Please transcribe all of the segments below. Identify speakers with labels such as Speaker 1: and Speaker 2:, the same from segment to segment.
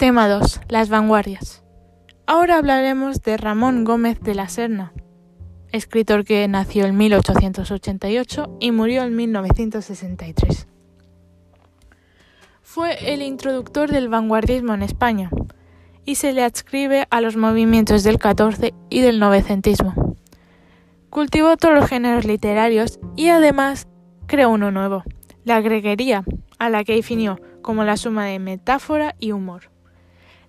Speaker 1: Tema 2. Las vanguardias. Ahora hablaremos de Ramón Gómez de la Serna, escritor que nació en 1888 y murió en 1963. Fue el introductor del vanguardismo en España y se le adscribe a los movimientos del 14 y del novecentismo. Cultivó todos los géneros literarios y además creó uno nuevo, la greguería, a la que definió como la suma de metáfora y humor.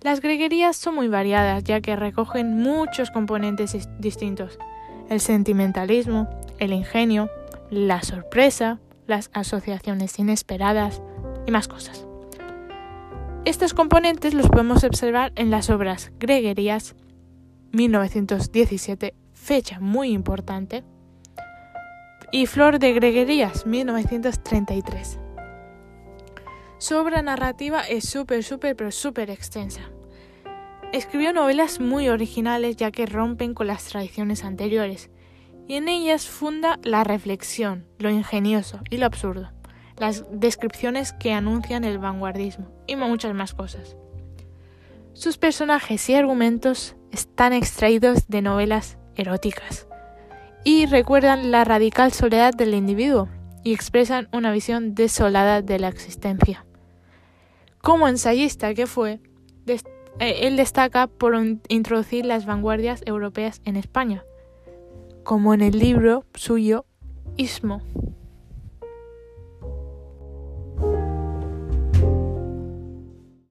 Speaker 1: Las greguerías son muy variadas ya que recogen muchos componentes distintos, el sentimentalismo, el ingenio, la sorpresa, las asociaciones inesperadas y más cosas. Estos componentes los podemos observar en las obras Greguerías 1917, fecha muy importante, y Flor de Greguerías 1933. Su obra narrativa es súper, súper, pero súper extensa. Escribió novelas muy originales ya que rompen con las tradiciones anteriores, y en ellas funda la reflexión, lo ingenioso y lo absurdo las descripciones que anuncian el vanguardismo y muchas más cosas. Sus personajes y argumentos están extraídos de novelas eróticas y recuerdan la radical soledad del individuo y expresan una visión desolada de la existencia. Como ensayista que fue, eh, él destaca por introducir las vanguardias europeas en España, como en el libro suyo Ismo.